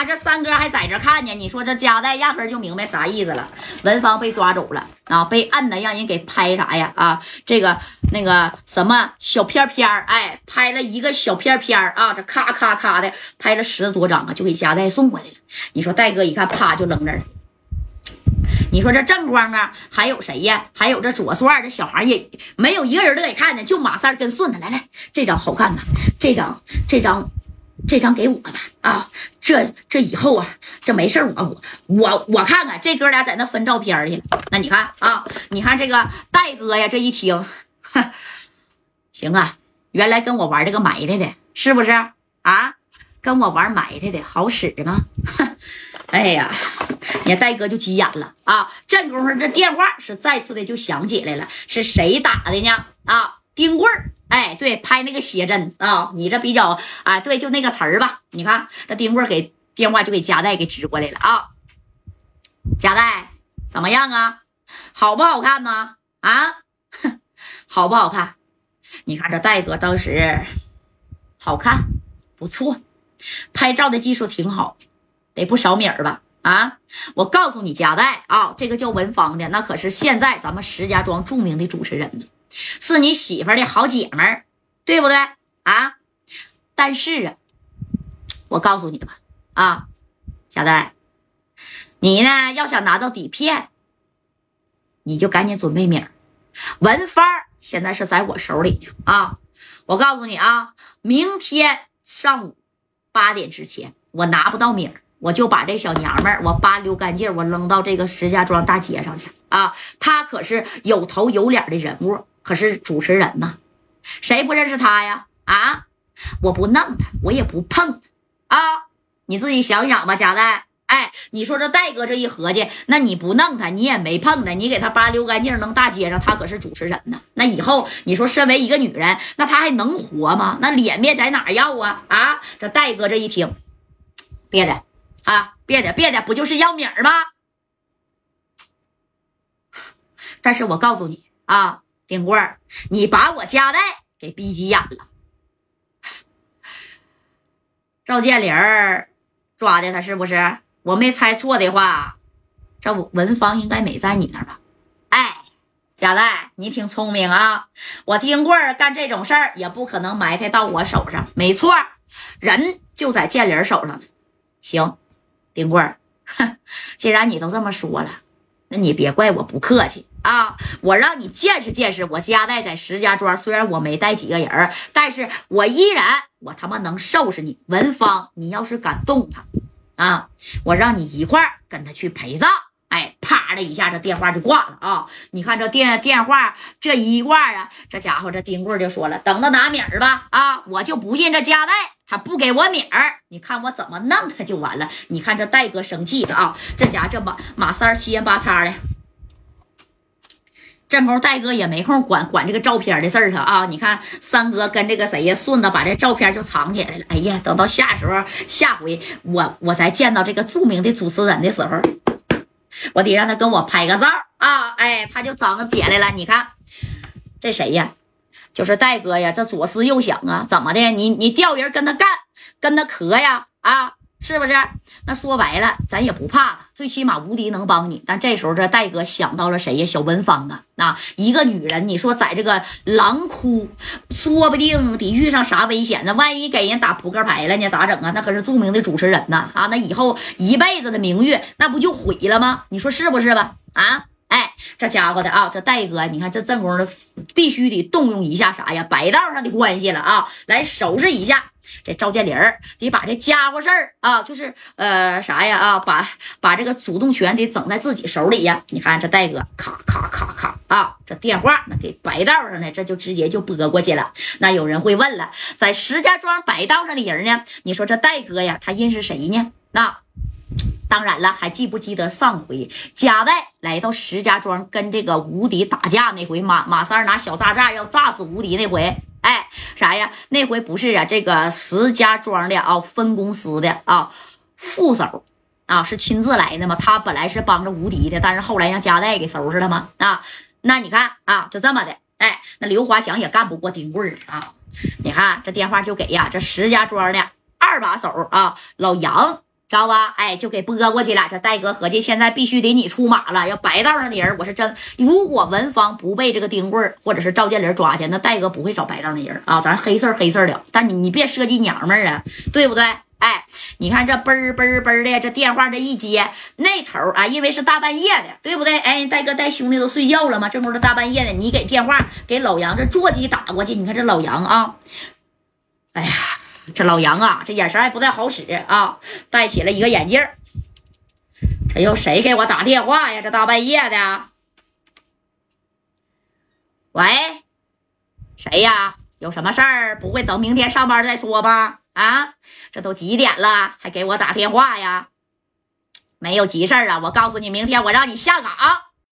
他这三哥还在这看呢，你说这夹带压根就明白啥意思了。文芳被抓走了啊，被按的让人给拍啥呀？啊，这个那个什么小片片哎，拍了一个小片片啊，这咔咔咔的拍了十多张啊，就给夹带送过来了。你说戴哥一看，啪就扔这儿了。你说这正光啊，还有谁呀？还有这左帅，这小孩也没有一个人乐意看的，就马三跟顺子。来来，这张好看呐，这张这张这张给我吧啊！这这以后啊，这没事我我我我看看这哥俩在那分照片去了。那你看啊，你看这个戴哥呀，这一听，行啊，原来跟我玩这个埋汰的，是不是啊？跟我玩埋汰的好使吗？哎呀！你戴哥就急眼了啊！这功夫，这电话是再次的就响起来了，是谁打的呢？啊，丁贵儿，哎，对，拍那个写真啊，你这比较啊，对，就那个词儿吧。你看这丁贵儿给电话就给夹带给支过来了啊，夹带怎么样啊？好不好看呢？啊，好不好看？你看这戴哥当时好看，不错，拍照的技术挺好，得不少米儿吧？啊！我告诉你，夹带啊，这个叫文芳的，那可是现在咱们石家庄著名的主持人，是你媳妇的好姐们儿，对不对啊？但是啊，我告诉你吧，啊，夹带，你呢要想拿到底片，你就赶紧准备名。文芳现在是在我手里啊！我告诉你啊，明天上午八点之前，我拿不到名。我就把这小娘们儿，我扒溜干净，我扔到这个石家庄大街上去啊！她可是有头有脸的人物，可是主持人呐，谁不认识他呀？啊！我不弄他，我也不碰他啊！你自己想想吧，贾代。哎，你说这戴哥这一合计，那你不弄他，你也没碰他，你给他扒溜干净扔大街上，他可是主持人呢。那以后你说身为一个女人，那他还能活吗？那脸面在哪要啊？啊！这戴哥这一听，别的。啊，别的别的，不就是要米儿吗？但是我告诉你啊，丁贵儿，你把我家代给逼急眼了。赵建林抓的他是不是？我没猜错的话，这文芳应该没在你那儿吧？哎，贾代，你挺聪明啊！我丁贵儿干这种事儿也不可能埋汰到我手上，没错，人就在建林手上。行。丁贵儿，既然你都这么说了，那你别怪我不客气啊！我让你见识见识我家在在石家庄，虽然我没带几个人但是我依然我他妈能收拾你。文芳，你要是敢动他啊，我让你一块儿跟他去陪葬。哎，啪的一下，这电话就挂了啊！你看这电电话这一挂啊，这家伙这丁贵就说了：“等到拿米儿吧！啊，我就不信这家代他不给我米儿，你看我怎么弄他就完了。”你看这戴哥生气的啊，这家这马马三七言八叉的，这功夫戴哥也没空管管这个照片的事儿他啊！你看三哥跟这个谁呀顺子把这照片就藏起来了。哎呀，等到下时候下回我我再见到这个著名的主持人的时候。我得让他跟我拍个照啊！哎，他就整姐来了。你看，这谁呀？就是戴哥呀！这左思右想啊，怎么的？你你调人跟他干，跟他磕呀？啊，是不是？那说白了，咱也不怕他，最起码无敌能帮你。但这时候这戴哥想到了谁呀？小文芳啊！啊，一个女人，你说在这个狼窟，说不定得遇上啥危险呢？万一给人打扑克牌了呢？咋整啊？那可是著名的主持人呐！啊，那以后一辈子的名誉，那不就毁了吗？你说是不是吧？啊，哎，这家伙的啊，这戴哥，你看这正宫的，必须得动用一下啥呀？白道上的关系了啊，来收拾一下。这赵建林得把这家伙事儿啊，就是呃啥呀啊，把把这个主动权得整在自己手里呀。你看这戴哥，咔咔咔咔啊，这电话那给白道上呢，这就直接就拨过去了。那有人会问了，在石家庄白道上的人呢？你说这戴哥呀，他认识谁呢？那当然了，还记不记得上回贾代来到石家庄跟这个无敌打架那回，马马三拿小炸炸要炸死无敌那回？哎，啥呀？那回不是啊，这个石家庄的啊分公司的啊副手啊是亲自来的吗？他本来是帮着无敌的，但是后来让加代给收拾了吗？啊，那你看啊，就这么的。哎，那刘华强也干不过丁贵啊。你看这电话就给呀，这石家庄的二把手啊老杨知道吧？哎，就给拨过去了。这戴哥合计，现在必须得你出马了。要白道上的人，我是真。如果文芳不被这个丁贵或者是赵建林抓去，那戴哥不会找白道的人啊。咱黑事黑事的，但你你别设计娘们儿啊，对不对？哎，你看这嘣嘣嘣的，这电话这一接，那头啊，因为是大半夜的，对不对？哎，戴哥带兄弟都睡觉了吗，这不是大半夜的，你给电话给老杨这座机打过去，你看这老杨啊，哎呀。这老杨啊，这眼神还不太好使啊，戴起了一个眼镜这又谁给我打电话呀？这大半夜的。喂，谁呀？有什么事儿？不会等明天上班再说吧？啊，这都几点了，还给我打电话呀？没有急事儿啊！我告诉你，明天我让你下岗。